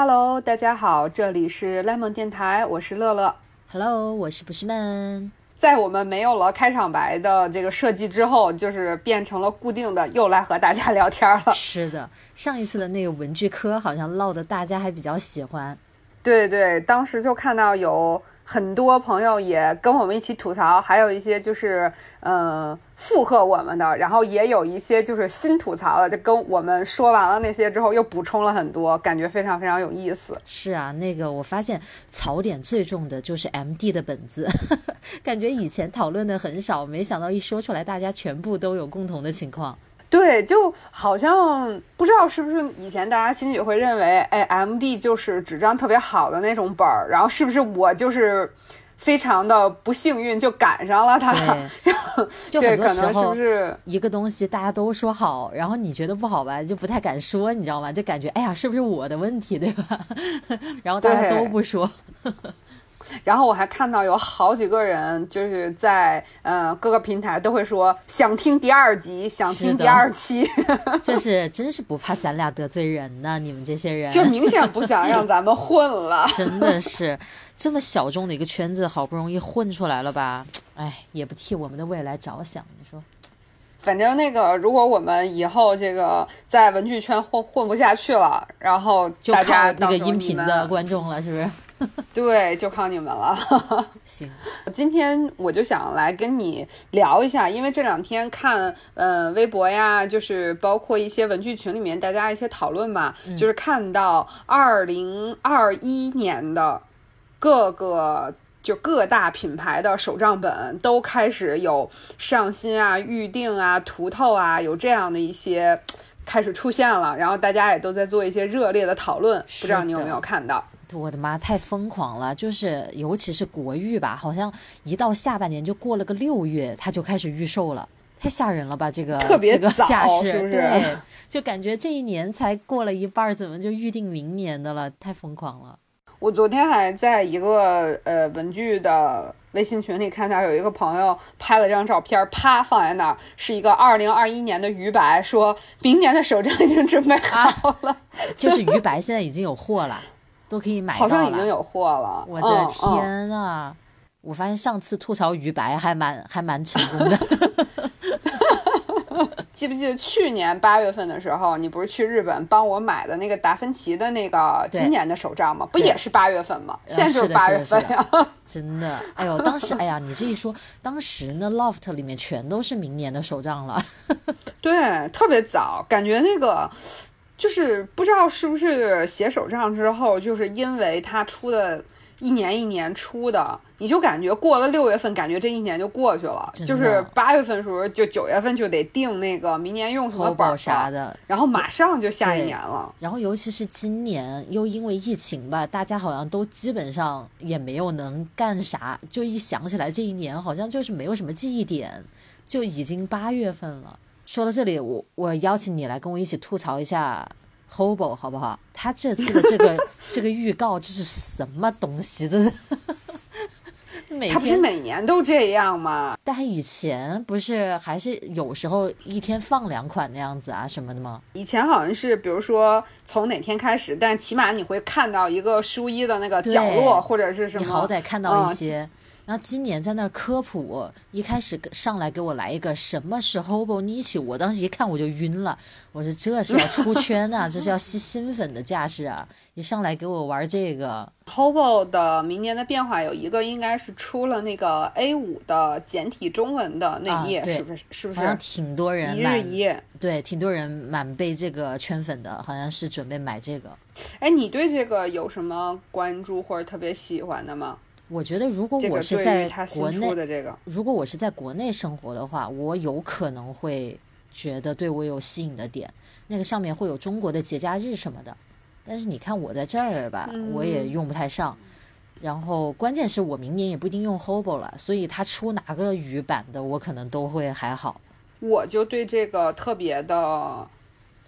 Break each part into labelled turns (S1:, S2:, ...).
S1: Hello，大家好，这里是 Lemon 电台，我是乐乐。
S2: Hello，我是不是闷？
S1: 在我们没有了开场白的这个设计之后，就是变成了固定的，又来和大家聊天了。
S2: 是的，上一次的那个文具科好像唠的大家还比较喜欢。
S1: 对对，当时就看到有很多朋友也跟我们一起吐槽，还有一些就是呃附和我们的，然后也有一些就是新吐槽的，就跟我们说完了那些之后又补充了很多，感觉非常非常有意思。
S2: 是啊，那个我发现槽点最重的就是 M D 的本子，感觉以前讨论的很少，没想到一说出来，大家全部都有共同的情况。
S1: 对，就好像不知道是不是以前大家心里会认为，哎，M D 就是纸张特别好的那种本儿，然后是不是我就是非常的不幸运就赶上了它？
S2: 对，就很多
S1: 可能是不是
S2: 一个东西大家都说好，然后你觉得不好吧，就不太敢说，你知道吗？就感觉哎呀，是不是我的问题，对吧？然后大家都不说。
S1: 然后我还看到有好几个人就是在呃各个平台都会说想听第二集，想听第二期，
S2: 就是真是不怕咱俩得罪人呢，你们这些人。
S1: 就明显不想让咱们混了。
S2: 真的是这么小众的一个圈子，好不容易混出来了吧？哎，也不替我们的未来着想，你说？
S1: 反正那个，如果我们以后这个在文具圈混混不下去了，然后
S2: 就靠那个音频的观众了，是不是？
S1: 对，就靠你们了。
S2: 行，
S1: 今天我就想来跟你聊一下，因为这两天看呃微博呀，就是包括一些文具群里面大家一些讨论吧，就是看到二零二一年的各个。就各大品牌的手账本都开始有上新啊、预定啊、图透啊，有这样的一些开始出现了，然后大家也都在做一些热烈的讨论，不知道你有没有看到？
S2: 我的妈，太疯狂了！就是尤其是国誉吧，好像一到下半年就过了个六月，它就开始预售了。太吓人了吧！这个
S1: 特别
S2: 这个
S1: 早
S2: 架势，
S1: 是不是
S2: 对，就感觉这一年才过了一半，怎么就预定明年的了？太疯狂了！
S1: 我昨天还在一个呃文具的微信群里看到有一个朋友拍了张照片，啪放在那儿，是一个二零二一年的鱼白，说明年的手账已经准备好了，
S2: 就是鱼白现在已经有货了，都可以买到
S1: 好。像已经有货了。
S2: 我的
S1: 嗯嗯
S2: 天啊！我发现上次吐槽鱼白还蛮还蛮成功的。
S1: 记不记得去年八月份的时候，你不是去日本帮我买的那个达芬奇的那个今年的手账吗？不也是八月份吗？
S2: 呃
S1: 现在就是八月份呀。
S2: 真的，哎呦，当时哎呀，你这一说，当时呢，loft 里面全都是明年的手账了。
S1: 对，特别早，感觉那个就是不知道是不是写手账之后，就是因为他出的一年一年出的，你就感觉过了六月份，感觉这一年就过去了。就是八月份的时候，就九月份就得定那个明年用什么本
S2: 啥，的，
S1: 然后马上就下一年了。
S2: 然后尤其是今年又因为疫情吧，大家好像都基本上也没有能干啥，就一想起来这一年好像就是没有什么记忆点，就已经八月份了。说到这里，我我邀请你来跟我一起吐槽一下 Hobo 好不好？他这次的这个 这个预告这是什么东西？这是 每
S1: 他不是，每年都这样吗？
S2: 但以前不是还是有时候一天放两款那样子啊什么的吗？
S1: 以前好像是，比如说从哪天开始，但起码你会看到一个书衣的那个角落，或者是什么。
S2: 你好歹看到一
S1: 嗯
S2: 些。然后今年在那儿科普，一开始上来给我来一个什么是 Hobo Niche，我当时一看我就晕了，我说这是要出圈啊，这是要吸新粉的架势啊！一上来给我玩这个
S1: ，Hobo 的明年的变化有一个，应该是出了那个 A 五的简体中文的那一页，
S2: 啊
S1: 是不是？是不是
S2: 好像？挺多人
S1: 一日一页。
S2: 对，挺多人满被这个圈粉的，好像是准备买这个。
S1: 哎，你对这个有什么关注或者特别喜欢的吗？
S2: 我觉得如果我是在国内，
S1: 的这个，
S2: 如果我是在国内生活的话，我有可能会觉得对我有吸引的点，那个上面会有中国的节假日什么的。但是你看我在这儿吧，我也
S1: 嗯
S2: 用不太上。然后关键是我明年也不一定用 Hobo 了，所以他出哪个语版的，我可能都会还好。
S1: 我就对这个特别的。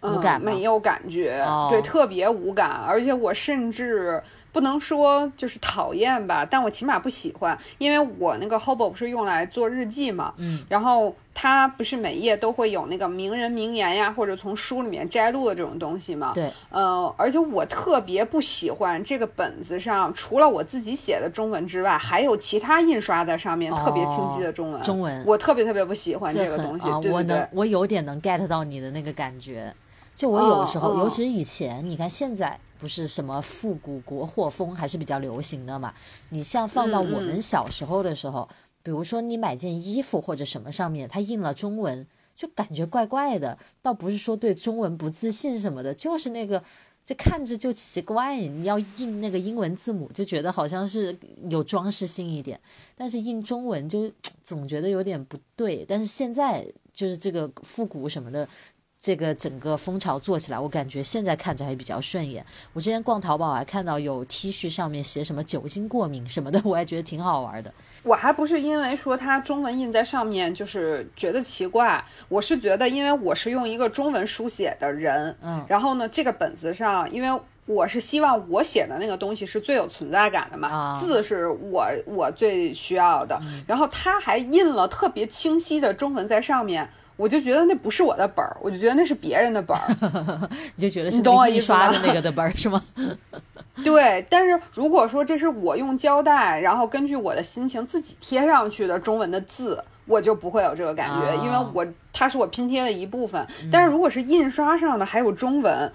S1: 嗯，
S2: 无感吗
S1: 没有感觉，
S2: 哦
S1: 对，特别无感，而且我甚至不能说就是讨厌吧，但我起码不喜欢，因为我那个 Hobo 不是用来做日记嘛，
S2: 嗯，
S1: 然后它不是每页都会有那个名人名言呀，或者从书里面摘录的这种东西嘛，
S2: 对，
S1: 呃，而且我特别不喜欢这个本子上除了我自己写的中文之外，还有其他印刷在上面特别清晰的中文，
S2: 中文，
S1: 我特别特别不喜欢
S2: 这
S1: 个东西，
S2: 啊，
S1: 对对对
S2: 我能，我有点能 get 到你的那个感觉。就我有时候，尤其是以前，你看现在不是什么复古国货风还是比较流行的嘛？你像放到
S1: 嗯
S2: 我们小时候的时候，比如说你买件衣服或者什么上面它印了中文，就感觉怪怪的。倒不是说对中文不自信什么的，就是那个就看着就奇怪。你要印那个英文字母，就觉得好像是有装饰性一点，但是印中文就 总觉得有点不对。但是现在就是这个复古什么的。这个整个风潮做起来，我感觉现在看着还比较顺眼。我之前逛淘宝还看到有 T 恤上面写什么酒精过敏什么的，我还觉得挺好玩的。
S1: 我还不是因为说它中文印在上面就是觉得奇怪，我是觉得因为我是用一个中文书写的人，
S2: 嗯，
S1: 然后呢，这个本子上，因为我是希望我写的那个东西是最有存在感的嘛，字是我我最需要的，然后它还印了特别清晰的中文在上面。我就觉得那不是我的本儿，我就觉得那是别人的本儿。
S2: 你就觉得是
S1: 你懂我
S2: 印
S1: 意思
S2: 的那个的本儿是吗？
S1: 对，但是如果说这是我用胶带，然后根据我的心情自己贴上去的中文的字，我就不会有这个感觉，
S2: 啊
S1: 因为我它是我拼贴的一部分。但是如果是印刷上的还有中文，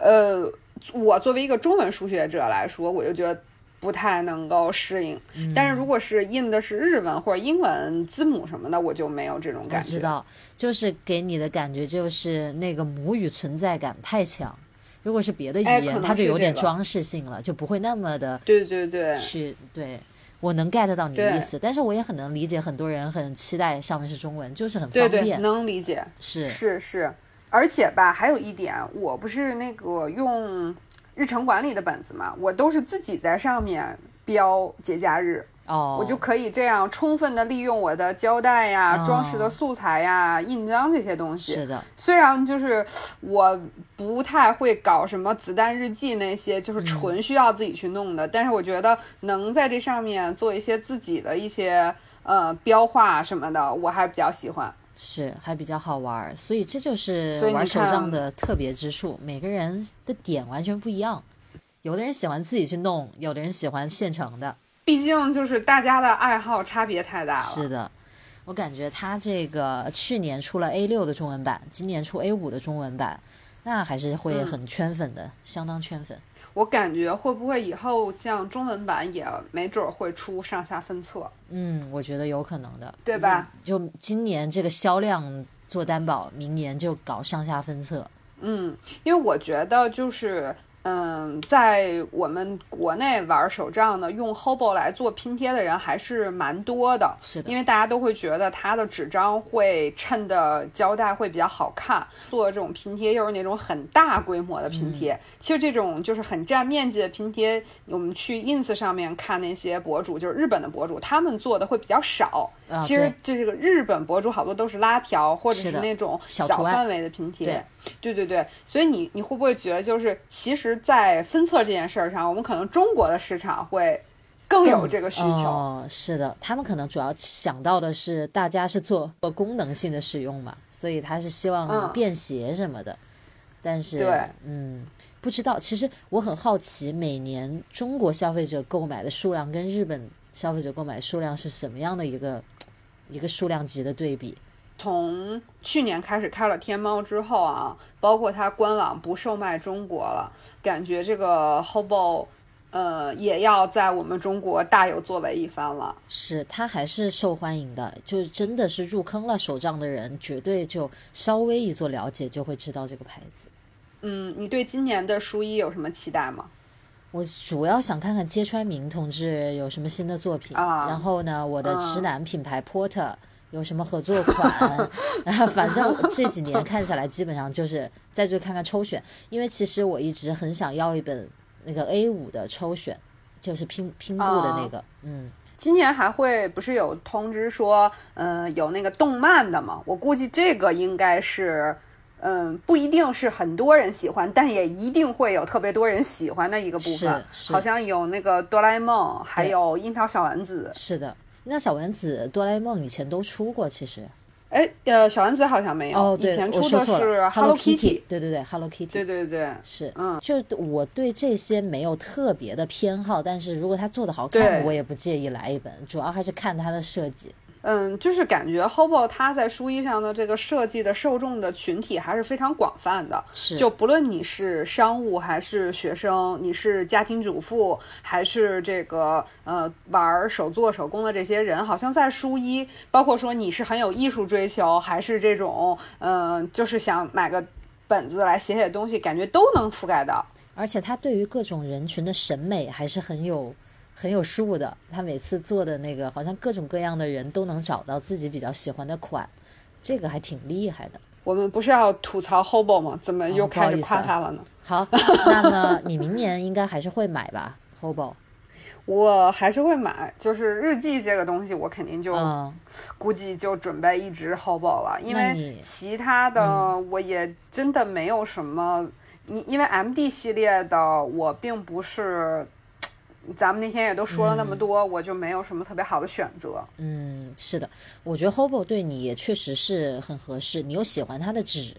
S1: 呃，我作为一个中文书学者来说，我就觉得不太能够适应。但是如果是印的是日文或者英文字母什么的，我就没有这种感觉。
S2: 知道，就是给你的感觉就是那个母语存在感太强。如果是别的语言，它就有点装饰性了，就不会那么的
S1: 对对对，
S2: 是对。我能 get 到你的意思，但是我也很能理解很多人很期待上面是中文，就是很
S1: 对对，
S2: 方便。
S1: 能理解。
S2: 是
S1: 是是，而且吧，还有一点，我不是那个用日程管理的本子嘛，我都是自己在上面标节假日，
S2: 哦，
S1: 我就可以这样充分的利用我的胶带呀、
S2: 哦
S1: 装饰的素材呀、印章这些东西。
S2: 是的，
S1: 虽然就是我不太会搞什么子弹日记那些，就是
S2: 嗯
S1: 纯需要自己去弄的，但是我觉得能在这上面做一些自己的一些呃标画什么的，我还比较喜欢。
S2: 是还比较好玩儿，所以这就是玩手账的特别之处，每个人的点完全不一样。有的人喜欢自己去弄，有的人喜欢现成的。
S1: 毕竟就是大家的爱好差别太大了。
S2: 是的，我感觉他这个去年出了 A 六的中文版，今年出 A 五的中文版，那还是会
S1: 嗯
S2: 很圈粉的，相当圈粉。
S1: 我感觉会不会以后像中文版也没准儿会出上下分册，
S2: 嗯，我觉得有可能的，
S1: 对吧？
S2: 就今年这个销量做担保，明年就搞上下分册。
S1: 嗯，因为我觉得就是。嗯，在我们国内玩手账呢，用 Hobo 来做拼贴的人还是蛮多的。
S2: 是的
S1: 因为大家都会觉得它的纸张会衬的胶带会比较好看，做这种拼贴又是那种很大规模的拼贴。其实这种就是很占面积的拼贴，我们去 ins 上面看那些博主，就是日本的博主，他们做的会比较少。
S2: 啊
S1: 其实
S2: 就
S1: 这个日本博主好多都是拉条或者
S2: 是
S1: 那种
S2: 小
S1: 范围的拼贴。
S2: 对
S1: 对对对，所以你你会不会觉得，就是其实，在分测这件事儿上，我们可能中国的市场会更有这个需求。
S2: 哦，是的，他们可能主要想到的是大家是做功能性的使用嘛，所以他是希望
S1: 嗯
S2: 便携什么的。但是，
S1: 对
S2: 嗯，不知道。其实我很好奇，每年中国消费者购买的数量跟日本消费者购买数量是什么样的一个一个数量级的对比？
S1: 从去年开始开了天猫之后啊，包括它官网不售卖中国了，感觉这个 Hobo，呃，也要在我们中国大有作为一番了。
S2: 是它还是受欢迎的，就是真的是入坑了手账的人，绝对就稍微一做了解就会知道这个牌子。
S1: 嗯，你对今年的书衣有什么期待吗？
S2: 我主要想看看揭川明同志有什么新的作品，
S1: 啊
S2: 然后呢，我的
S1: 嗯
S2: 直男品牌 Porter 有什么合作款，反正这几年看下来，基本上就是再去看看抽选，因为其实我一直很想要一本那个 A 五的抽选，就是拼拼布的那个，嗯，
S1: 今年还会不是有通知说，嗯、有那个动漫的吗？我估计这个应该是，嗯，不一定是很多人喜欢，但也一定会有特别多人喜欢的一个部分。
S2: 是，
S1: 好像有那个哆啦 A 梦，还有樱桃小丸子。
S2: 是的，樱桃小丸子、哆啦 A 梦以前都出过，其实。
S1: 哎，呃，小丸子好像没有。
S2: 哦，
S1: 对，以前出
S2: 的
S1: 是 Hello
S2: Kitty。对对对，Hello Kitty。
S1: 对对对，
S2: 是，
S1: 嗯，
S2: 就我对这些没有特别的偏好，但是如果他做的好看，我也不介意来一本，主要还是看他的设计。
S1: 嗯，就是感觉 Hobo 它在书衣上的这个设计的受众的群体还是非常广泛的，
S2: 是
S1: 就不论你是商务还是学生，你是家庭主妇还是这个呃玩手作手工的这些人，好像在书衣，包括说你是很有艺术追求，还是这种嗯，就是想买个本子来写写东西，感觉都能覆盖到。
S2: 而且它对于各种人群的审美还是很有。很有数的，他每次做的那个，好像各种各样的人都能找到自己比较喜欢的款，这个还挺厉害的。
S1: 我们不是要吐槽 Hobo 吗？怎么又开始夸他了呢？
S2: 好，那么你明年应该还是会买吧，Hobo？
S1: 我还是会买，就是日记这个东西，我肯定就估计就准备一直 Hobo 了，因为其他的我也真的没有什么。你因为 MD 系列的我并不是。咱们那天也都说了那么多，我就没有什么特别好的选择。
S2: 嗯，是的，我觉得 Hobo 对你也确实是很合适。你又喜欢它的纸，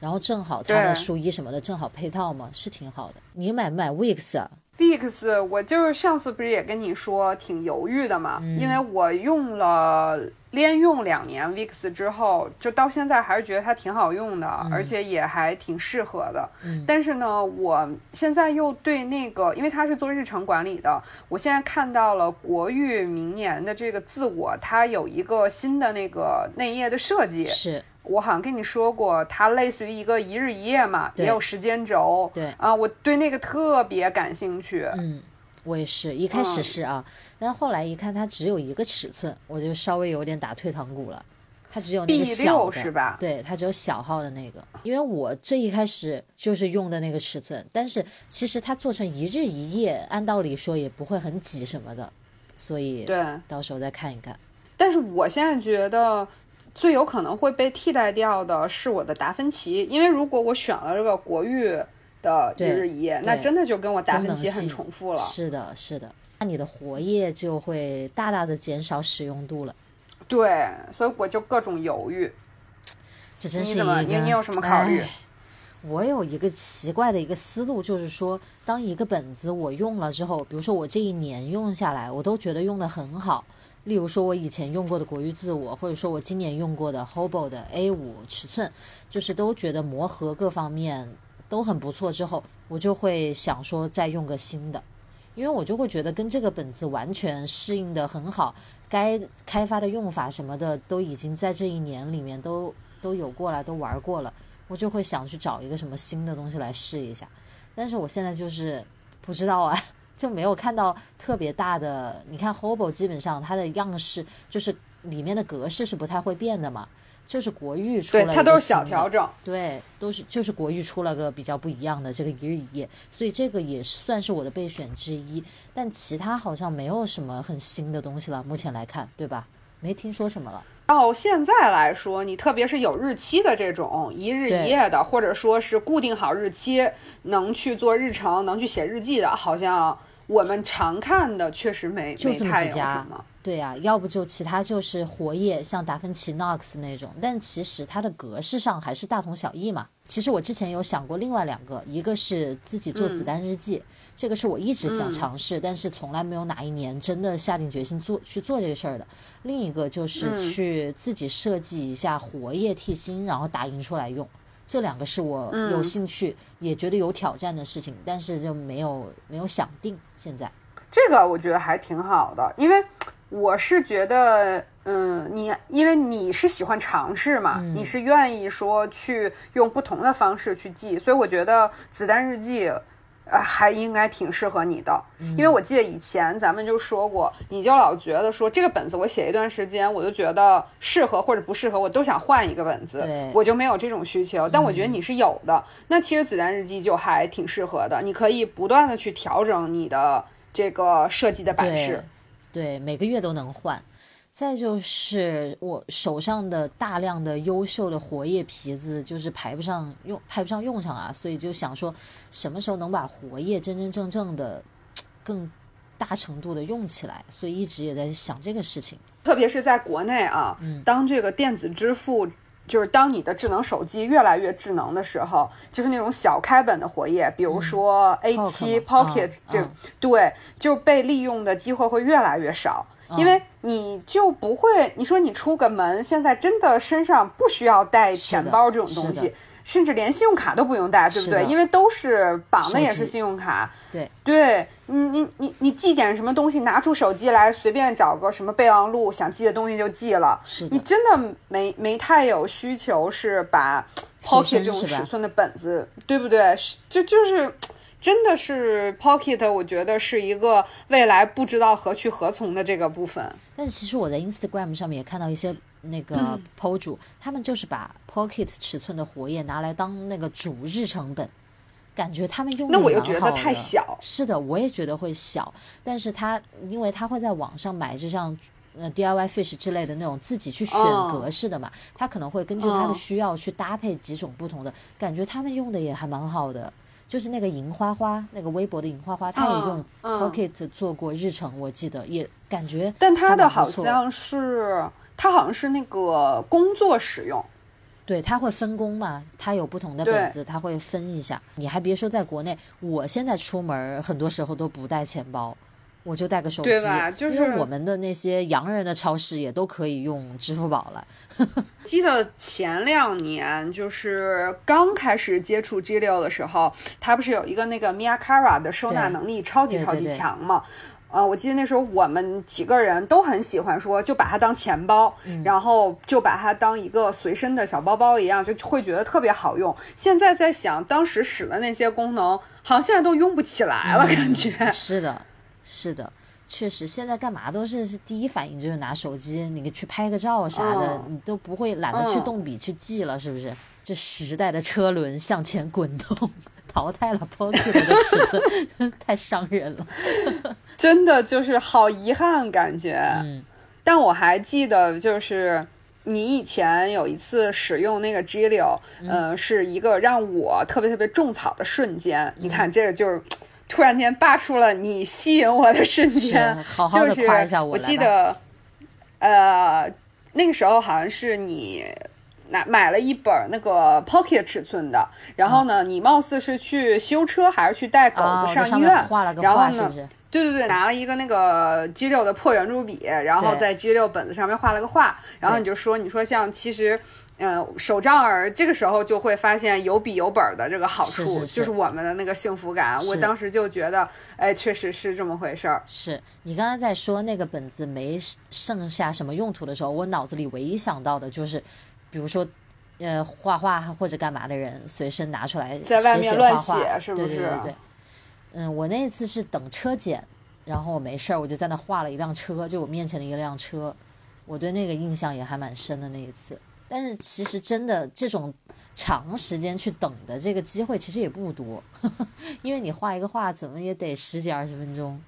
S2: 然后正好它的书衣什么的正好配套嘛，是挺好的。你买不买？Wix，
S1: 我就是上次不是也跟你说挺犹豫的嘛，因为我用了。连用两年 Vix 之后，就到现在还是觉得它挺好用的，而且也还挺适合的。但是呢，我现在又对那个，因为它是做日程管理的，我现在看到了国誉明年的这个自我，它有一个新的那个内页的设计。
S2: 是
S1: 我好像跟你说过，它类似于一个一日一页嘛，也有时间轴。
S2: 对
S1: 啊，我对那个特别感兴趣。
S2: 嗯。我也是一开始是啊，但后来一看它只有一个尺寸，我就稍微有点打退堂鼓了。它只有那个小
S1: 的，是吧？
S2: 对，它只有小号的那个。因为我最一开始就是用的那个尺寸，但是其实它做成一日一夜，按道理说也不会很挤什么的，所以
S1: 对，
S2: 到时候再看一看。
S1: 但是我现在觉得最有可能会被替代掉的是我的达芬奇，因为如果我选了这个国誉。的一日一夜，那真的就跟我达芬奇很重复了。
S2: 是的，是的，那你的活页就会大大的减少使用度了。
S1: 对，所以我就各种犹豫。
S2: 这真是一个，
S1: 你你有什么考虑？
S2: 我有一个奇怪的一个思路，就是说，当一个本子我用了之后，比如说我这一年用下来，我都觉得用的很好。例如说，我以前用过的国誉自我，或者说我今年用过的 Hobo 的 A 五尺寸，就是都觉得磨合各方面。都很不错，之后我就会想说再用个新的，因为我就会觉得跟这个本子完全适应的很好，该开发的用法什么的都已经在这一年里面都都有过来，都玩过了，我就会想去找一个什么新的东西来试一下。但是我现在就是不知道啊，就没有看到特别大的。你看 Hobo 基本上它的样式就是里面的格式是不太会变的嘛。就是国誉出了
S1: 对它都是小调整，
S2: 对，都是就是国誉出了个比较不一样的这个一日一夜，所以这个也算是我的备选之一。但其他好像没有什么很新的东西了，目前来看，对吧？没听说什么了。
S1: 到现在来说，你特别是有日期的这种一日一夜的，或者说是固定好日期能去做日程、能去写日记的，好像我们常看的确实没
S2: 就这么几
S1: 家。
S2: 对呀，要不就其他就是活页，像达芬奇 Knox 那种，但其实它的格式上还是大同小异嘛。其实我之前有想过另外两个，一个是自己做子弹日记，这个是我一直想尝试，但是从来没有哪一年真的下定决心做去做这个事儿的。另一个就是去自己设计一下活页替芯，然后打印出来用。这两个是我有兴趣也觉得有挑战的事情，但是就没有没有想定。现在
S1: 这个我觉得还挺好的，因为。我是觉得，嗯，你因为你是喜欢尝试嘛，你是愿意说去用不同的方式去记，所以我觉得子弹日记，呃，还应该挺适合你的。因为我记得以前咱们就说过，你就老觉得说这个本子我写一段时间，我就觉得适合或者不适合，我都想换一个本子，我就没有这种需求。但我觉得你是有的，那其实子弹日记就还挺适合的，你可以不断的去调整你的这个设计的版式。
S2: 对，每个月都能换。再就是我手上的大量的优秀的活页皮子，就是排不上用，派不上用场啊，所以就想说，什么时候能把活页真真正正的 更大程度的用起来？所以一直也在想这个事情。
S1: 特别是在国内啊，当这个电子支付，就是当你的智能手机越来越智能的时候，就是那种小开本的活页，比如说 A7 Pocket 这，对，就被利用的机会会越来越少。因为你就不会，你说你出个门，现在真的身上不需要带钱包这种东西，甚至连信用卡都不用带，对不对？因为都是绑的也是信用卡。
S2: 对，
S1: 对你你你你记点什么东西，拿出手机来，随便找个什么备忘录，想记的东西就记了。
S2: 是
S1: 你真的没没太有需求是把 Pocket 这种尺寸的本子，对不对？就就是。真的是 Pocket，我觉得是一个未来不知道何去何从的这个部分。
S2: 但其实我在 Instagram 上面也看到一些那个 PO 主，他们就是把 Pocket 尺寸的活页拿来当那个主日成本，感觉他们用
S1: 那我又觉得太小。
S2: 是的，我也觉得会小。但是他因为他会在网上买，就像呃 DIY Fish 之类的那种自己去选格式的嘛，他可能会根据他的需要去搭配几种不同的，感觉他们用的也还蛮好的。就是那个银花花，那个微博的银花花，他也用 Pocket 做过日程，我记得也感觉。
S1: 但他的好像是，他好像是那个工作使用。
S2: 对，他会分工嘛，他有不同的本子，他会分一下。你还别说，在国内，我现在出门很多时候都不带钱包。我就带个手机，
S1: 因
S2: 为我们的那些洋人的超市也都可以用支付宝了。
S1: 记得前两年就是刚开始接触 G 六的时候，它不是有一个那个 Miakara 的收纳能力超级超级强嘛？呃，我记得那时候我们几个人都很喜欢说，就把它当钱包，然后就把它当一个随身的小包包一样，就会觉得特别好用。现在在想，当时使的那些功能，好像现在都用不起来了，感觉
S2: 是的。是的，确实，现在干嘛都是是第一反应就是拿手机，你去拍个照啥的，你都不会懒得去动笔去记了，是不是？这时代的车轮向前滚动，淘汰了 Pocket 的尺寸，太伤人了，
S1: 真的就是好遗憾感觉。嗯，但我还记得，就是你以前有一次使用那个 G 六，嗯，是一个让我特别特别种草的瞬间。你看，这个就是。突然间扒出了你吸引我的瞬间，
S2: 好好的夸一下我。
S1: 我记得，呃，那个时候好像是你拿买了一本那个 Pocket 尺寸的，然后呢，你貌似是去修车还是去带狗子上医院，然后呢，对对对，拿了一个那个 G 六的破圆珠笔，然后在 G 六本子上面画了个画，然后你就说，你说像其实。嗯，手账儿这个时候就会发现有笔有本的这个好处，就是我们的那个幸福感。我当时就觉得，哎，确实是这么回事儿。
S2: 是你刚才在说那个本子没剩下什么用途的时候，我脑子里唯一想到的就是，比如说，呃，画画或者干嘛的人随身拿出来
S1: 在外面乱写，
S2: 是不是？对对对对。嗯，我那次是等车检，然后我没事儿，我就在那画了一辆车，就我面前的一辆车，我对那个印象也还蛮深的那一次。但是其实真的这种长时间去等的这个机会其实也不多，因为你画一个画怎么也得十几二十分钟。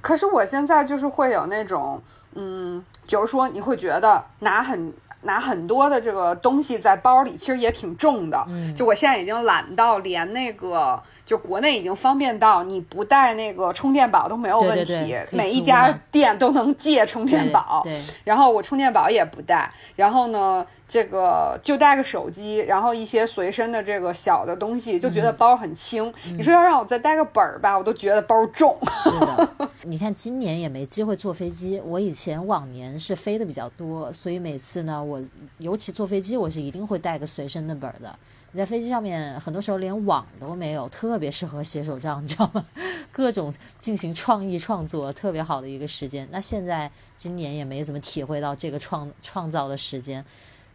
S1: 可是我现在就是会有那种，嗯，比如说你会觉得拿很拿很多的这个东西在包里，其实也挺重的。嗯，就我现在已经懒到连那个。就国内已经方便到你不带那个充电宝都没有问
S2: 题，
S1: 每一家店都能借充电宝。
S2: 对，
S1: 然后我充电宝也不带，然后呢，这个就带个手机，然后一些随身的这个小的东西，就觉得包很轻。你说要让我再带个本儿吧，我都觉得包重。
S2: 是的，你看今年也没机会坐飞机，我以前往年是飞的比较多，所以每次呢，我尤其坐飞机，我是一定会带个随身的本儿的。你在飞机上面，很多时候连网都没有，特别适合写手账，你知道吗？各种进行创意创作，特别好的一个时间。那现在今年也没怎么体会到这个创创造的时间。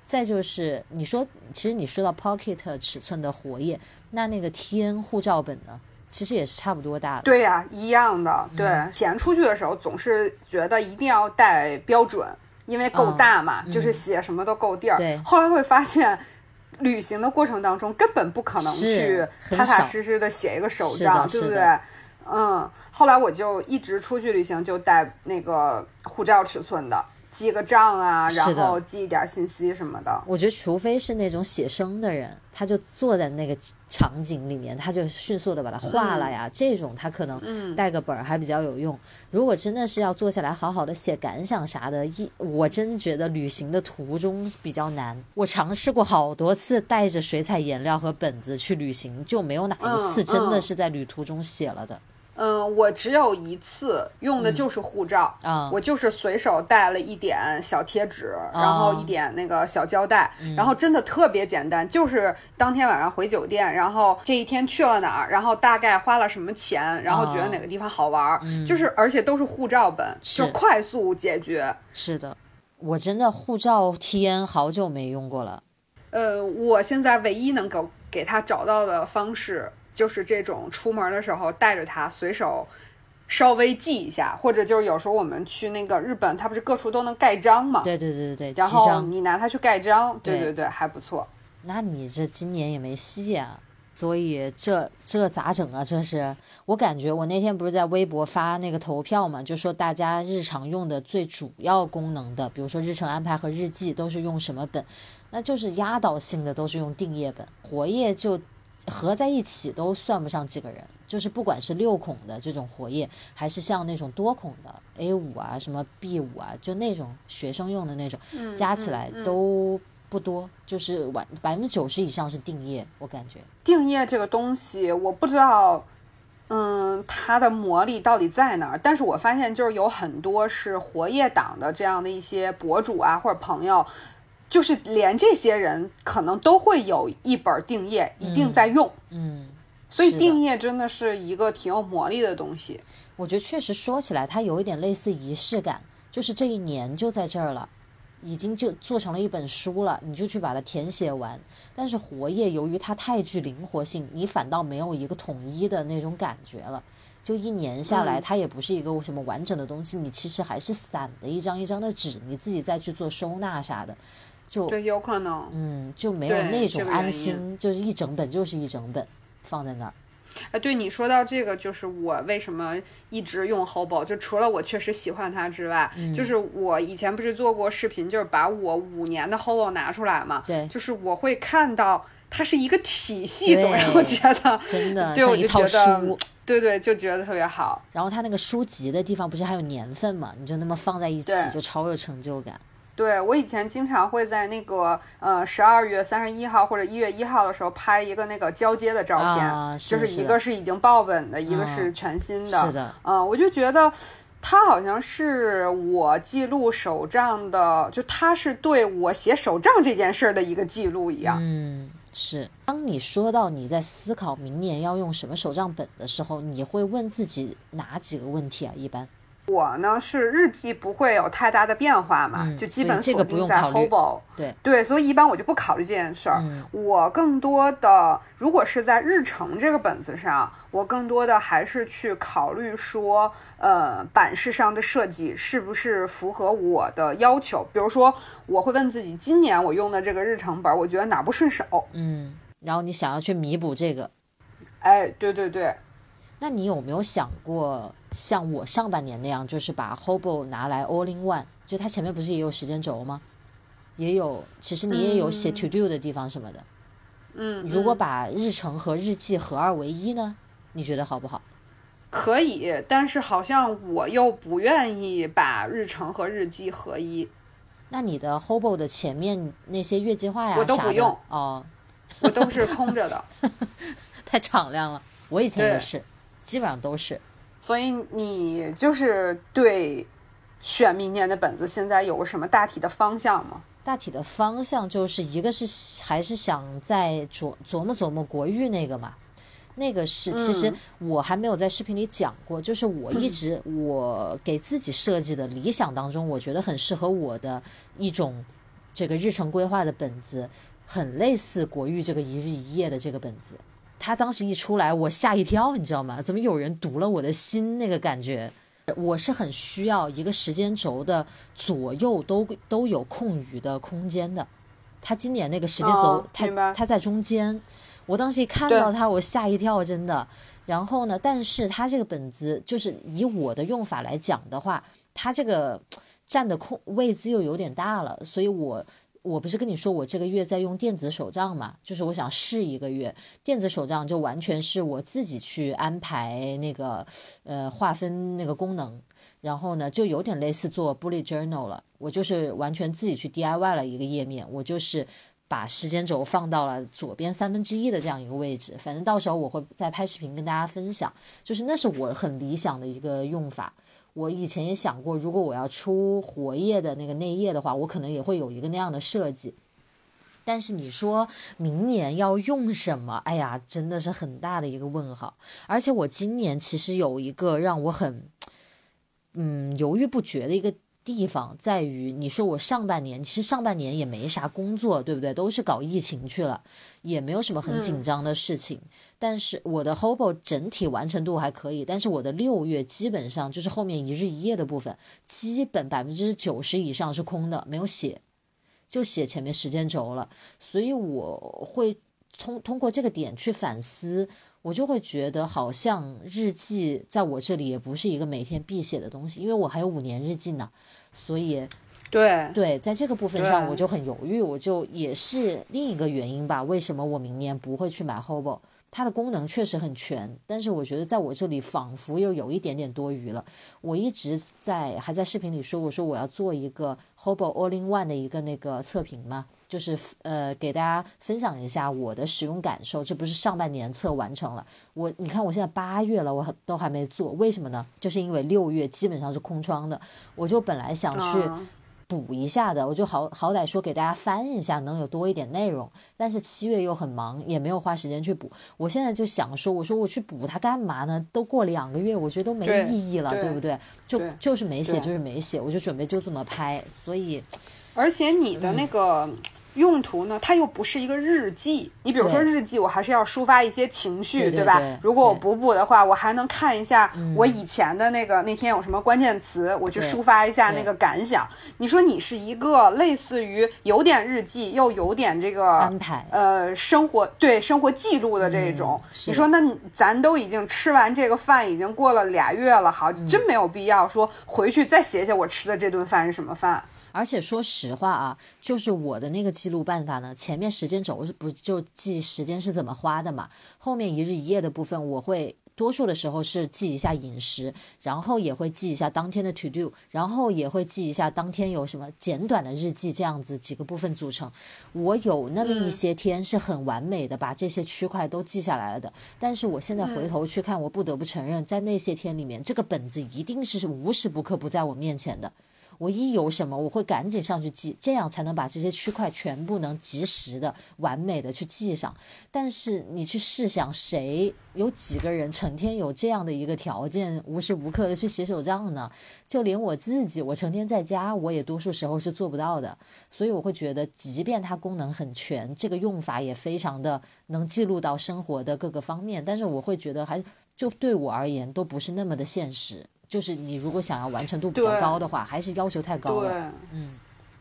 S2: 再就是你说，其实你说到 Pocket 尺寸的活页，那那个 TN 护照本呢，其实也是差不多大的。
S1: 对呀，一样的。对，前出去的时候总是觉得一定要带标准，因为够大嘛，就是写什么都够地儿。
S2: 对，
S1: 后来会发现。旅行的过程当中，根本不可能去踏踏实实的写一个手账，对不对？嗯，后来我就一直出去旅行就带那个护照尺寸的，记个账啊，然后记一点信息什么的。
S2: 我觉得，除非是那种写生的人，他就坐在那个场景里面，他就迅速的把它画了呀。这种他可能
S1: 嗯
S2: 带个本儿还比较有用。如果真的是要坐下来好好的写感想啥的，一我真觉得旅行的途中比较难。我尝试过好多次带着水彩颜料和本子去旅行，就没有哪一次
S1: 嗯
S2: 真的
S1: 嗯
S2: 是在旅途中写了的。
S1: 嗯，我只有一次用的就是护照，
S2: 啊。
S1: 我就是随手带了一点小贴纸，然后一点那个小胶带，然后真的特别简单，就是当天晚上回酒店，然后这一天去了哪儿，然后大概花了什么钱，然后觉得哪个地方好玩儿，就是而且都是护照本，
S2: 是。
S1: 就快速解决。
S2: 是的，我真的护照 TN 好久没用过了。
S1: 呃，我现在唯一能够给他找到的方式，就是这种出门的时候带着它，随手稍微记一下，或者就是有时候我们去那个日本，它不是各处都能盖章嘛，
S2: 对对对对对，
S1: 然后。你拿它去盖章，对
S2: 对
S1: 对对，还不错。
S2: 那你这今年也没戏啊。所以这这咋整啊？这是我感觉，我那天不是在微博发那个投票嘛，就说大家日常用的最主要功能的，比如说日程安排和日记都是用什么本？那就是压倒性的都是用定页本，活页就合在一起都算不上几个人。就是不管是六孔的这种活页，还是像那种多孔的 A 五啊、什么 B 五啊，就那种学生用的那种，
S1: 嗯
S2: 加起来都不多，就是完百分之九十以上是定页，我感觉。
S1: 定页这个东西，我不知道，嗯，它的魔力到底在哪儿？但是我发现，就是有很多是活页党的这样的一些博主啊，或者朋友，就是连这些人可能都会有一本定页，一定在用。
S2: 嗯，
S1: 所以定页真的是一个挺有魔力的东西。
S2: 我觉得确实说起来，它有一点类似仪式感，就是这一年就在这儿了。已经就做成了一本书了，你就去把它填写完。但是活页由于它太具灵活性，你反倒没有一个统一的那种感觉了。就一年下来，
S1: 嗯
S2: 它也不是一个什么完整的东西，你其实还是散的一张一张的纸，你自己再去做收纳啥的，就
S1: 对，有可能。
S2: 嗯就没有那种安心，就是一整本就是一整本放在那儿。
S1: 哎，对你说到这个，就是我为什么一直用 Hobo，就除了我确实喜欢它之外，
S2: 嗯
S1: 就是我以前不是做过视频，就是把我五年的 Hobo 拿出来嘛，
S2: 对
S1: 就是我会看到它是一个体系，总让我觉得，
S2: 真的
S1: 对，我就
S2: 像一套
S1: 觉得
S2: 书，，
S1: 对对，就觉得特别好。
S2: 然后它那个书籍的地方不是还有年份嘛？你就那么放在一起，就超有成就感。
S1: 对我以前经常会在那个呃十二月三十一号或者一月一号的时候拍一个那个交接的照片，
S2: 啊是
S1: 就是一个是已经报本的，一个
S2: 嗯
S1: 是全新的。
S2: 是的，
S1: 嗯，我就觉得它好像是我记录手账的，就它是对我写手账这件事儿的一个记录一样。
S2: 嗯，是。当你说到你在思考明年要用什么手账本的时候，你会问自己哪几个问题啊？一般
S1: 我呢是日记不会有太大的变化嘛，
S2: 嗯
S1: 就基本锁定在 Hobo。
S2: 对
S1: 对，所以一般我就不考虑这件事儿。
S2: 嗯
S1: 我更多的，如果是在日程这个本子上，我更多的还是去考虑说，呃，版式上的设计是不是符合我的要求。比如说，我会问自己，今年我用的这个日程本，我觉得哪儿不顺手？
S2: 嗯，然后你想要去弥补这个，
S1: 哎，对对对，
S2: 那你有没有想过像我上半年那样，就是把 Hobo 拿来 All in One？就它前面不是也有时间轴吗？也有，其实你也有写 To Do 的地方什么的。
S1: 嗯，
S2: 如果
S1: 嗯
S2: 把日程和日记合二为一呢？你觉得好不好？
S1: 可以，但是好像我又不愿意把日程和日记合一，
S2: 那你的 Hobo 的前面那些月计划呀，
S1: 我都不用
S2: 哦，
S1: 我都是空着的。
S2: 太敞亮了。我以前也是，基本上都是。
S1: 所以你就是对选明年的本子现在有个什么大体的方向吗？
S2: 大体的方向就是一个是还是想再琢琢磨琢磨国誉那个嘛，那个是其实我还没有在视频里讲过，就是我一直我给自己设计的理想当中，我觉得很适合我的一种这个日程规划的本子，很类似国誉这个一日一夜的这个本子。他当时一出来，我吓一跳，你知道吗？怎么有人读了我的心那个感觉？我是很需要一个时间轴的左右都都有空余的空间的。他今年那个时间轴，
S1: 哦
S2: 他他在中间，我当时一看到他，我吓一跳，真的。然后呢，但是他这个本子就是以我的用法来讲的话，他这个占的空位置又有点大了，所以我。我不是跟你说我这个月在用电子手账嘛？就是我想试一个月电子手账，就完全是我自己去安排那个呃划分那个功能，然后呢就有点类似做 bullet journal 了。我就是完全自己去 DIY 了一个页面，我就是把时间轴放到了左边三分之一的这样一个位置。反正到时候我会再拍视频跟大家分享，就是那是我很理想的一个用法。我以前也想过，如果我要出活页的那个内页的话，我可能也会有一个那样的设计。但是你说明年要用什么？哎呀，真的是很大的一个问号。而且我今年其实有一个让我很，嗯，犹豫不决的一个。地方在于，你说我上半年其实上半年也没啥工作，对不对？都是搞疫情去了，也没有什么很紧张的事情。但是我的 Hobo 整体完成度还可以，但是我的六月基本上就是后面一日一夜的部分，基本百分之九十以上是空的，没有写，就写前面时间轴了。所以我会通通过这个点去反思。我就会觉得好像日记在我这里也不是一个每天必写的东西，因为我还有五年日记呢，所以，
S1: 对
S2: 对，在这个部分上我就很犹豫，我就也是另一个原因吧，为什么我明年不会去买 Hobo？它的功能确实很全，但是我觉得在我这里仿佛又有一点点多余了。我一直在还在视频里说，我说我要做一个 Hobo All in One 的一个那个测评嘛。就是呃，给大家分享一下我的使用感受。这不是上半年测完成了，我你看我现在八月了，我都还没做，为什么呢？就是因为六月基本上是空窗的，我就本来想去补一下的，我就好好歹说给大家翻一下，能有多一点内容。但是七月又很忙，也没有花时间去补。我现在就想说，我说我去补它干嘛呢？都过两个月，我觉得都没意义了，对不对？就就是没写，就是没写，我就准备就这么拍。所以，
S1: 而且你的那个。用途呢？它又不是一个日记。你比如说日记，我还是要抒发一些情绪，
S2: 对
S1: 吧？如果我补补的话，我还能看一下我以前的那个那天有什么关键词，我去抒发一下那个感想。你说你是一个类似于有点日记又有点这个
S2: 安排，
S1: 呃，生活对生活记录的这种。你说那咱都已经吃完这个饭，已经过了俩月了，好，真没有必要说回去再写写我吃的这顿饭是什么饭。
S2: 而且说实话啊，就是我的那个记录办法呢，前面时间轴不就记时间是怎么花的嘛，后面一日一夜的部分，我会多数的时候是记一下饮食，然后也会记一下当天的 to do，然后也会记一下当天有什么简短的日记，这样子几个部分组成。我有那么一些天是很完美的把这些区块都记下来了的，但是我现在回头去看，我不得不承认，在那些天里面，这个本子一定是无时不刻不在我面前的。我一有什么，我会赶紧上去记，这样才能把这些区块全部能及时的、完美的去记上。但是你去试想，谁有几个人成天有这样的一个条件，无时无刻的去写手账呢？就连我自己，我成天在家，我也多数时候是做不到的。所以我会觉得，即便它功能很全，这个用法也非常的能记录到生活的各个方面，但是我会觉得，还就对我而言，都不是那么的现实。就是你如果想要完成度比较高的话，还是要求太高了。嗯，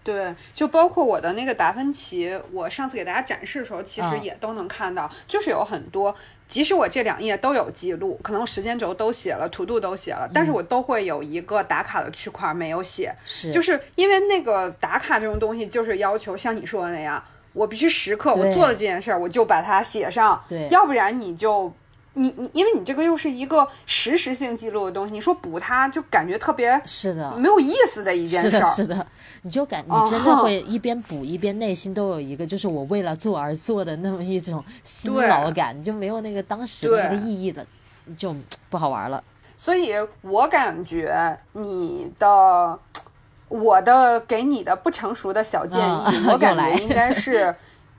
S1: 对，就包括我的那个达芬奇，我上次给大家展示的时候，其实也都能看到，就是有很多，即使我这两页都有记录，可能时间轴都写了，图度都写了，但是我都会有一个打卡的区块没有写，
S2: 是，
S1: 就是因为那个打卡这种东西，就是要求像你说的那样，我必须时刻我做了这件事儿，我就把它写上，
S2: 对，
S1: 要不然你就。你你，因为你这个又是一个实时性记录的东西，你说补它就感觉特别
S2: 是的
S1: 没有意思的一件事
S2: 儿，是的，你就感你真的会一边补一边内心都有一个就是我为了做而做的那么一种辛劳感，就没有那个当时的那个意义的，就不好玩了。
S1: 所以我感觉你的我的给你的不成熟的小建议，我 感觉应该是。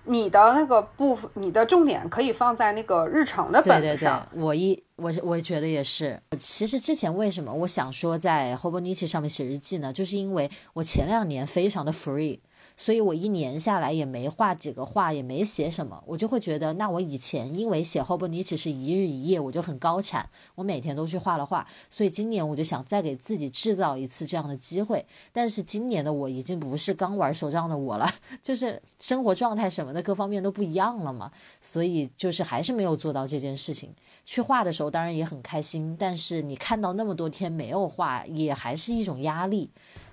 S1: 你的那个部分，你的重点可以放在那个日程的本
S2: 子上。对对对，我一我我觉得也是。其实之前为什么我想说在 Hobonichi 上面写日记呢？就是因为我前两年非常的 free，所以我一年下来也没画几个画，也没写什么，我就会觉得，那我以前因为写 Hobonichi 是一日一夜，我就很高产，我每天都去画了画，所以今年我就想再给自己制造一次这样的机会。但是今年的我已经不是刚玩手账的我了，就是生活状态什么的各方面都不一样了嘛，所以就是还是没有做到这件事情。去画的时候当然也很开心，但是你看到那么多天没有画，也还是一种压力。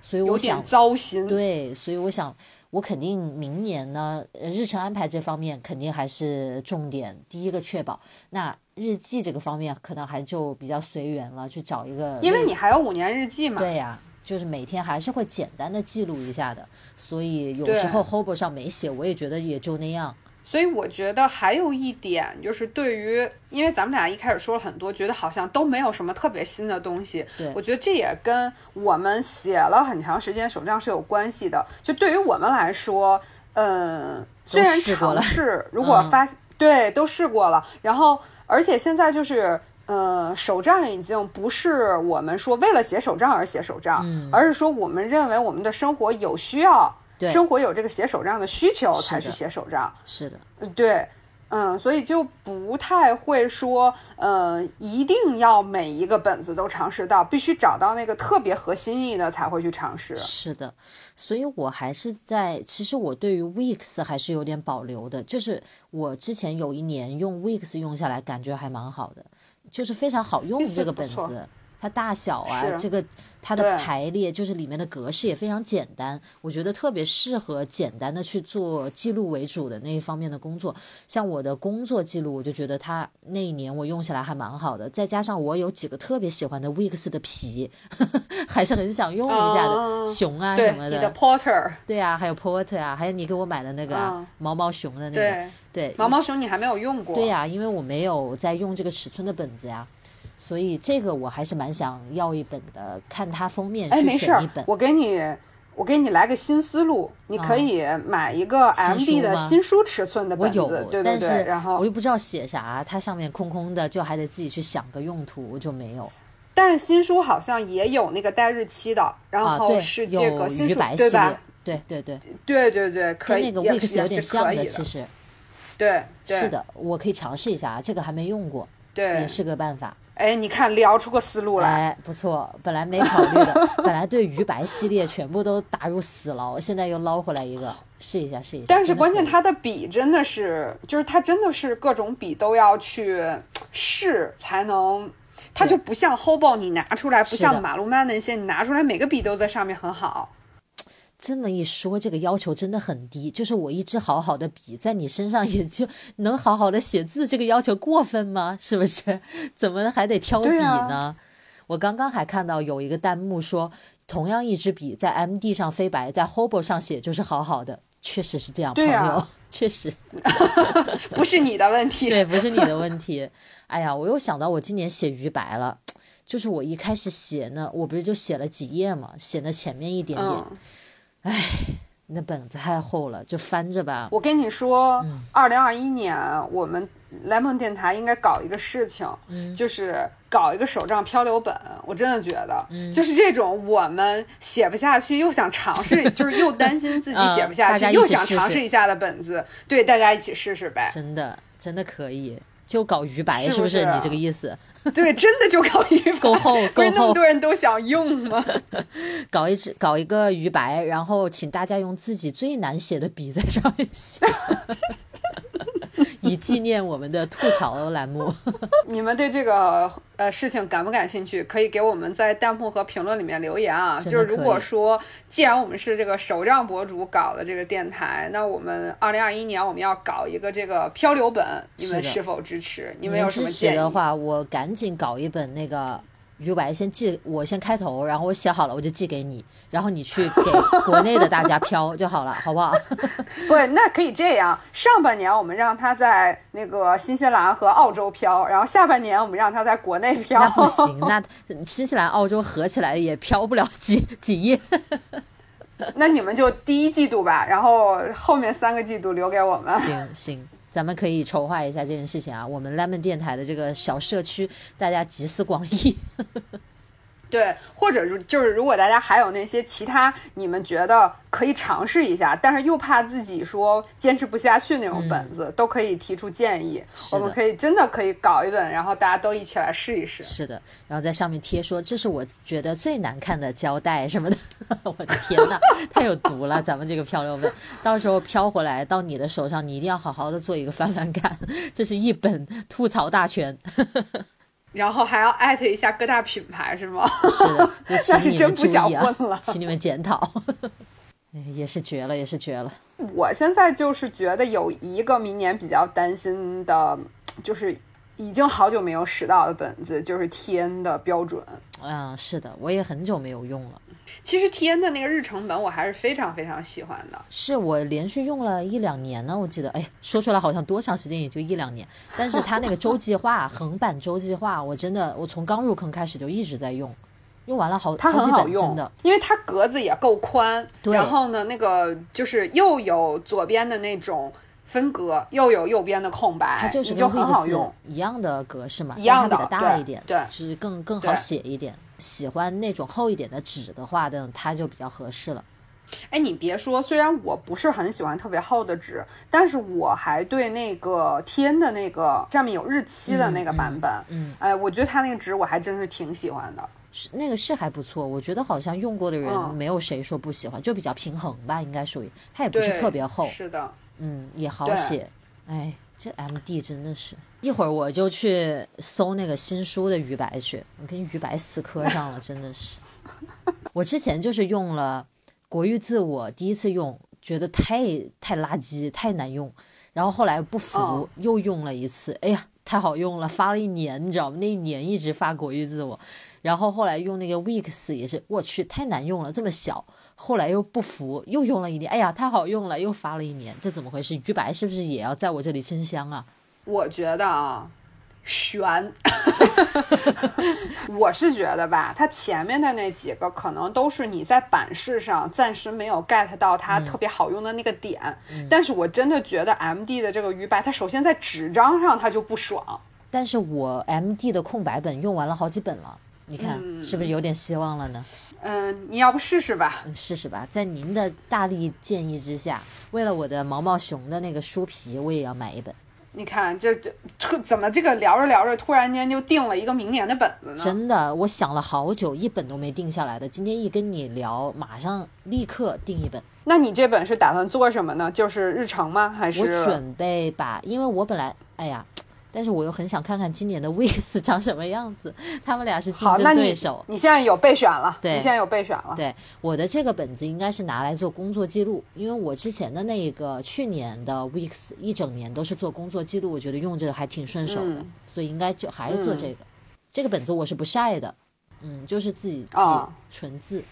S2: 所以我想
S1: 糟心。
S2: 对，所以我想，我肯定明年呢，日程安排这方面肯定还是重点，第一个确保。那日记这个方面可能还就比较随缘了，去找一个。
S1: 因为你还有五年日记嘛。
S2: 对呀，就是每天还是会简单的记录一下的，所以有时候 Hobo 上没写，我也觉得也就那样。
S1: 所以我觉得还有一点就是，对于因为咱们俩一开始说了很多，觉得好像都没有什么特别新的东西。
S2: 对，
S1: 我觉得这也跟我们写了很长时间手账是有关系的。就对于我们来说，嗯，虽然尝试，如果发对都试过了，然后而且现在就是，呃，手账已经不是我们说为了写手账而写手账，而是说我们认为我们的生活有需要。生活有这个写手账的需求才去写手账，
S2: 是的，
S1: 嗯，对，嗯，所以就不太会说，呃，一定要每一个本子都尝试到，必须找到那个特别合心意的才会去尝试。
S2: 是的，所以我还是在，其实我对于 Weeks 还是有点保留的，就是我之前有一年用 Weeks 用下来，感觉还蛮好的，就是非常好用这个本子。它大小啊，这个它的排列就是里面的格式也非常简单，我觉得特别适合简单的去做记录为主的那一方面的工作。像我的工作记录，我就觉得它那一年我用起来还蛮好的。再加上我有几个特别喜欢的 Weeks 的皮，还是很想用一下的熊啊什么的。
S1: Porter，
S2: 对啊，还有 Porter 啊，还有你给我买的那个毛毛熊的那个，对，
S1: 毛毛熊你还没有用过。
S2: 对呀，因为我没有在用这个尺寸的本子呀。所以这个我还是蛮想要一本的，看它封面去选一本。
S1: 我给你，我给你来个新思路，你可以买一个 MB 的新书尺寸的本子，对对对。然后
S2: 我又不知道写啥，它上面空空的，就还得自己去想个用途，就没有。
S1: 但是新书好像也有那个带日期的，然后是这个新书，对吧？
S2: 对对对
S1: 对对对，
S2: 跟那个 Weeks 有点像的，其实。
S1: 对，
S2: 是的，我可以尝试一下啊，这个还没用过，
S1: 对，
S2: 也是个办法。
S1: 哎，你看聊出个思路来，
S2: 哎，不错。本来没考虑的，本来对鱼白系列全部都打入死牢，现在又捞回来一个，试一下，试一下。
S1: 但是关键它的笔真的是，就是它真的是各种笔都要去试才能，它就不像 Hobo，你拿出来不像马路曼那些，你拿出来每个笔都在上面很好。
S2: 这么一说，这个要求真的很低。就是我一支好好的笔，在你身上也就能好好的写字，这个要求过分吗？是不是？怎么还得挑笔呢？我刚刚还看到有一个弹幕说，同样一支笔在 M D 上飞白，在 Hobo 上写就是好好的，确实是这样，朋友，确实
S1: 不是你的问题，
S2: 对，不是你的问题。哎呀，我又想到我今年写鱼白了，就是我一开始写呢，我不是就写了几页嘛，写的前面一点点。唉，那本子太厚了，就翻着吧。
S1: 我跟你说，二零二一年我们莱蒙电台应该搞一个事情，就是搞一个手账漂流本。我真的觉得，就是这种我们写不下去又想尝试，就是又担心自己写不下去又想尝试一下的本子，对，大家一起试试呗。
S2: 真的，真的可以。就搞鱼白
S1: 是
S2: 不是？你这个意思？
S1: 对，真的就搞鱼白，
S2: 够厚，够厚。
S1: 那么多人都想用吗？
S2: 搞一只，搞一个鱼白，然后请大家用自己最难写的笔在上面写。以纪念我们的吐槽栏目。
S1: 你们对这个呃事情感不感兴趣？可以给我们在弹幕和评论里面留言啊。就是如果说，既然我们是这个手账博主搞的这个电台，那我们二零二一年我们要搞一个这个漂流本，你们是否支持？
S2: 你
S1: 们有什么建
S2: 议的话，我赶紧搞一本那个。于白先寄，我先开头，然后我写好了我就寄给你，然后你去给国内的大家飘就好了，好不好？
S1: 不，那可以这样，上半年我们让他在那个新西兰和澳洲飘，然后下半年我们让他在国内飘。
S2: 那不行，那新西兰、澳洲合起来也飘不了几几页。
S1: 那你们就第一季度吧，然后后面三个季度留给我们。
S2: 行行。咱们可以筹划一下这件事情啊！我们 lemon 电台的这个小社区，大家集思广益。
S1: 呵呵对，或者是就是，如果大家还有那些其他你们觉得可以尝试一下，但是又怕自己说坚持不下去那种本子，都可以提出建议。我们可以真的可以搞一本，然后大家都一起来试一试。
S2: 是的，然后在上面贴说这是我觉得最难看的胶带什么的。我的天呐，太有毒了！咱们这个漂流本，到时候飘回来到你的手上，你一定要好好的做一个翻翻看。这是一本吐槽大全。
S1: 然后还要艾特一下各大品牌是吗？
S2: 是的，
S1: 但 是真不想混了，
S2: 请你们检讨。也是绝了，也是绝了。
S1: 我现在就是觉得有一个明年比较担心的，就是已经好久没有使到的本子，就是 T N 的标准。
S2: 嗯，是的，我也很久没有用了。
S1: 其实 T N 的那个日程本我还是非常非常喜欢的，
S2: 是我连续用了一两年呢。我记得，哎，说出来好像多长时间，也就一两年。但是它那个周计划，横版周计划，我真的，我从刚入坑开始就一直在用，用完了好
S1: 它
S2: 很好用，
S1: 真的，因为它格子也够宽，然后呢，那个就是又有左边的那种分格，又有右边的空白，
S2: 它就是
S1: 跟 Wix
S2: 一样的格式嘛，
S1: 一样
S2: 的，比它大一点，
S1: 对，
S2: 是更更好写一点。喜欢那种厚一点的纸的话，它就比较合适了。
S1: 哎，你别说，虽然我不是很喜欢特别厚的纸，但是我还对那个天的那个上面有日期的那个版本，
S2: 嗯，
S1: 哎，我觉得它那个纸我还真是挺喜欢的。
S2: 是那个是还不错，我觉得好像用过的人没有谁说不喜欢，就比较平衡吧，应该属于它也不是特别厚，
S1: 是的，
S2: 嗯，也好写。哎，这 M D 真的是。一会儿我就去搜那个新书的余白去，我跟余白死磕上了，真的是。我之前就是用了国语字，我第一次用觉得太太垃圾，太难用，然后后来不服又用了一次，哎呀，太好用了，发了一年，你知道吗？那一年一直发国语字我，然后后来用那个 Weeks 也是，我去太难用了，这么小，后来又不服，又用了一年，哎呀，太好用了，又发了一年，这怎么回事？余白是不是也要在我这里争香啊？
S1: 我觉得啊，悬，我是觉得吧，它前面的那几个可能都是你在版式上暂时没有 get 到它特别好用的那个点，但是我真的觉得 M D 的这个鱼白，它首先在纸张上它就不爽。
S2: 但是我 M D 的空白本用完了好几本了，你看是不是有点希望了呢？
S1: 嗯，你要不试试吧？
S2: 试试吧，在您的大力建议之下，为了我的毛毛熊的那个书皮，我也要买一本。
S1: 你看，这这怎么这个聊着聊着，突然间就定了一个明年的本子呢？
S2: 真的，我想了好久，一本都没定下来的。今天一跟你聊，马上立刻定一本。
S1: 那你这本是打算做什么呢？就是日程吗？还是
S2: 我准备把，因为我本来，哎呀。但是我又很想看看今年的 Wix 长什么样子，他们俩是竞争对手。
S1: 你现在有备选了，
S2: 对，
S1: 你现在有备选了。
S2: 对，我的这个本子应该是拿来做工作记录，因为我之前的那个去年的 Wix 一整年都是做工作记录，我觉得用着还挺顺手的，所以应该就还是做这个。这个本子我是不晒的，嗯，就是自己记纯字。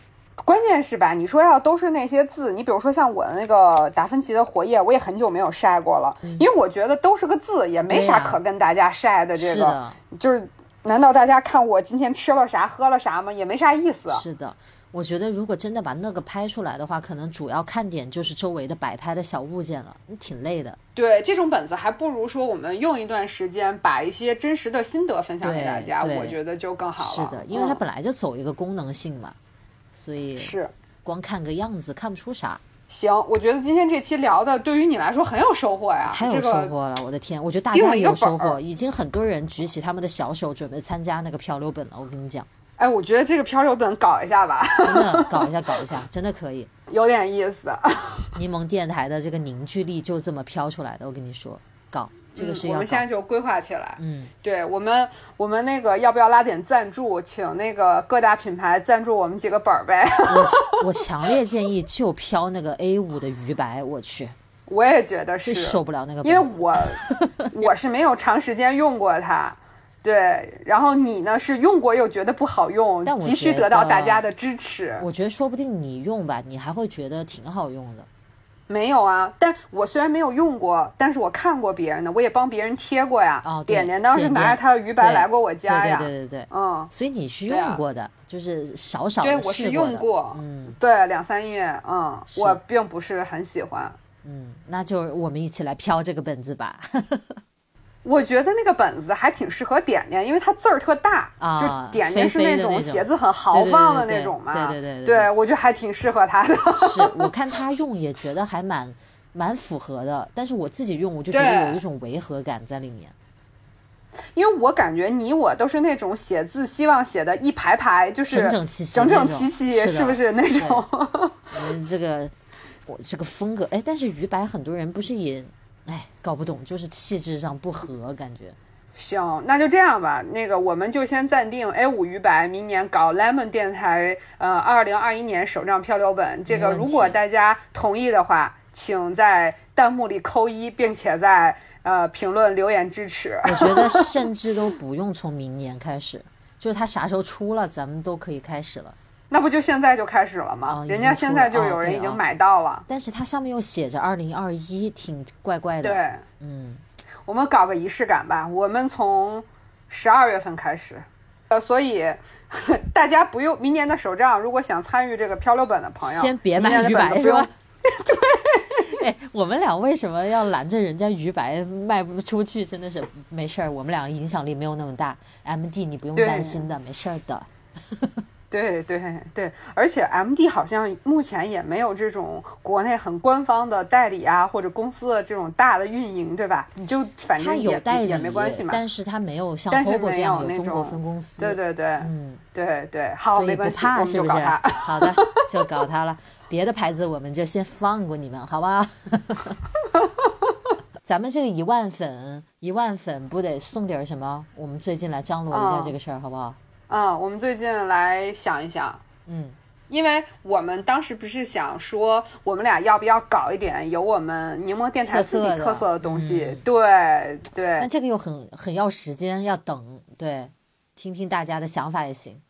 S1: 关键是吧？你说要都是那些字，你比如说像我的那个达芬奇的活页，我也很久没有晒过了，因为我觉得都是个字，也没啥可跟大家晒的。这个就是，难道大家看我今天吃了啥、喝了啥吗？也没啥意思。
S2: 是的，我觉得如果真的把那个拍出来的话，可能主要看点就是周围的摆拍的小物件了，挺累的。
S1: 对，这种本子还不如说我们用一段时间，把一些真实的心得分享给大家，我觉得就更好了。
S2: 是的，因为它本来就走一个功能性嘛。所以
S1: 是
S2: 光看个样子看不出啥。
S1: 行，我觉得今天这期聊的对于你来说很有收获呀，
S2: 太有收获了！我的天，我觉得大家也有收获，已经很多人举起他们的小手准备参加那个漂流本了。我跟你讲，
S1: 哎，我觉得这个漂流本搞一下吧，
S2: 真的 搞一下，搞一下，真的可以，
S1: 有点意思。
S2: 柠檬电台的这个凝聚力就这么飘出来的，我跟你说，搞。这个是
S1: 我们现在就规划起来。
S2: 嗯，
S1: 对我们，我们那个要不要拉点赞助，请那个各大品牌赞助我们几个本儿呗？
S2: 我 我强烈建议就飘那个 A 五的鱼白，我去，
S1: 我也觉得是
S2: 受不了那个，
S1: 因为我 我是没有长时间用过它，对，然后你呢是用过又觉得不好用，
S2: 但
S1: 急需得到大家的支持。
S2: 我觉得说不定你用吧，你还会觉得挺好用的。
S1: 没有啊，但我虽然没有用过，但是我看过别人的，我也帮别人贴过呀。
S2: 哦，
S1: 点点当时拿着他的鱼白来过我家
S2: 呀。对对对对对，
S1: 嗯，
S2: 所以你是用过的，就是少少
S1: 对，我是用过，嗯，对，两三页，嗯，我并不是很喜欢。
S2: 嗯，那就我们一起来飘这个本子吧。
S1: 我觉得那个本子还挺适合点点，因为它字儿特大，
S2: 啊
S1: 就点点是
S2: 那种
S1: 写字很豪放的那种嘛。
S2: 对对对对对对
S1: 对我觉得还挺适合他的。
S2: 是我看他用也觉得还蛮蛮符合的，但是我自己用我就觉得有一种违和感在里面。
S1: 因为我感觉你我都是那种写字希望写的一排排，就是
S2: 整整齐齐
S1: 整整齐齐，
S2: 是
S1: 是不是那种？
S2: 呃，这个我这个风格，哎，但是于白很多人不是也，哎，搞不懂，就是气质上不合，感觉。
S1: 行，那就这样吧。那个，我们就先暂定 A 五鱼白明年搞 Lemon 电台，呃，二零二一年首张漂流本。这个，如果大家同意的话，请在弹幕里扣一，并且在呃评论留言支持。
S2: 我觉得 甚至都不用从明年开始，就是他啥时候出了，咱们都可以开始了。
S1: 那不就现在就开始了吗？
S2: 哦
S1: 人家现在就有人已经买到了。
S2: 但是它上面又写着二零二一，挺怪怪的。
S1: 对，
S2: 嗯，
S1: 我们搞个仪式感吧。我们从十二月份开始，呃，所以 大家不用明年的手账，如果想参与这个漂流本的朋友，
S2: 先别买鱼白是吧？对，哎，我们俩为什么要拦着人家鱼白卖不出去？真的是没事儿，我们俩影响力没有那么大。M D 你不用担心的，没事儿的。
S1: 对对对，而且 M D 好像目前也没有这种国内很官方的代理啊，或者公司的这种大的运营，对吧？你就反正他
S2: 有代理
S1: 也没关系嘛。
S2: 但是他没有像 Hobo 这样
S1: 有
S2: 中国分公司。
S1: 对对对，
S2: 嗯，
S1: 对对，好，
S2: 所以不
S1: 没关系，
S2: 怕
S1: 我们
S2: 是不是？好的，就搞它了。别的牌子我们就先放过你们，好吧？咱们这个一万粉，一万粉不得送点什么？我们最近来张罗一下
S1: 嗯
S2: 这个事儿，好不好？
S1: 嗯，我们最近来想一想，
S2: 嗯，
S1: 因为我们当时不是想说，我们俩要不要搞一点有我们柠檬电台自己
S2: 特色的。
S1: 特色的东西？
S2: 嗯。
S1: 对对。
S2: 但这个又很很要时间，要等，对，听听大家的想法也行。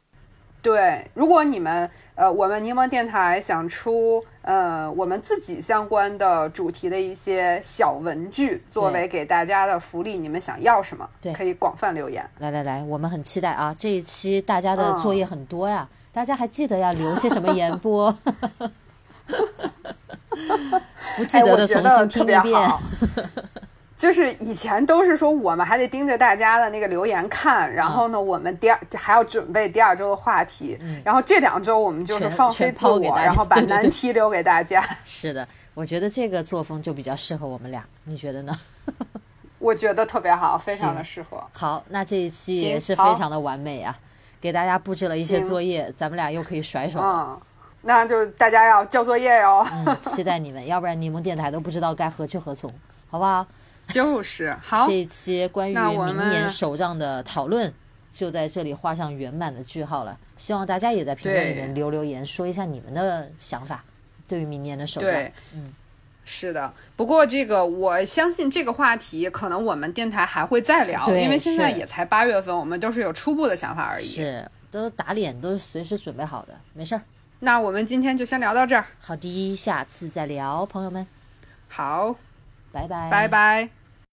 S1: 对，如果你们呃，我们柠檬电台想出呃我们自己相关的主题的一些小文具，作为给大家的福利，你们想要什么？
S2: 对
S1: 可以广泛留言。
S2: 来来来，我们很期待啊！这一期大家的
S1: 嗯
S2: 作业很多呀，大家还记得要留些什么言不？不记
S1: 哎，
S2: 得的重新听一遍。
S1: 好。就是以前都是说我们还得盯着大家的那个留言看，然后呢，我们第二还要准备第二周的话题，然后这两周我们就是放飞
S2: 全
S1: 自我，然后把难题留给大家。
S2: 是的，我觉得这个作风就比较适合我们俩，你觉得呢？
S1: 我觉得特别好，非常的适合。
S2: 好，那这一期也是非常的完美啊，给大家布置了一些作业，咱们俩又可以甩手了。
S1: 嗯，那就大家要交作业哟。
S2: 嗯，期待你们，要不然柠檬电台都不知道该何去何从，好不好？
S1: 就是好
S2: 这，一期关于明年
S1: 们
S2: 手账的讨论就在这里画上圆满的句号了。希望大家也在评论里面留留言，说一下你们的想法，对于明年的手账。嗯，
S1: 是的。不过这个我相信这个话题可能我们电台还会再聊，因为现在也才八月份，我们都是有初步的想法而已。
S2: 是都打脸，都是随时准备好的，没事儿。
S1: 那我们今天就先聊到这儿，
S2: 好的，下次再聊，朋友们，
S1: 好，拜拜，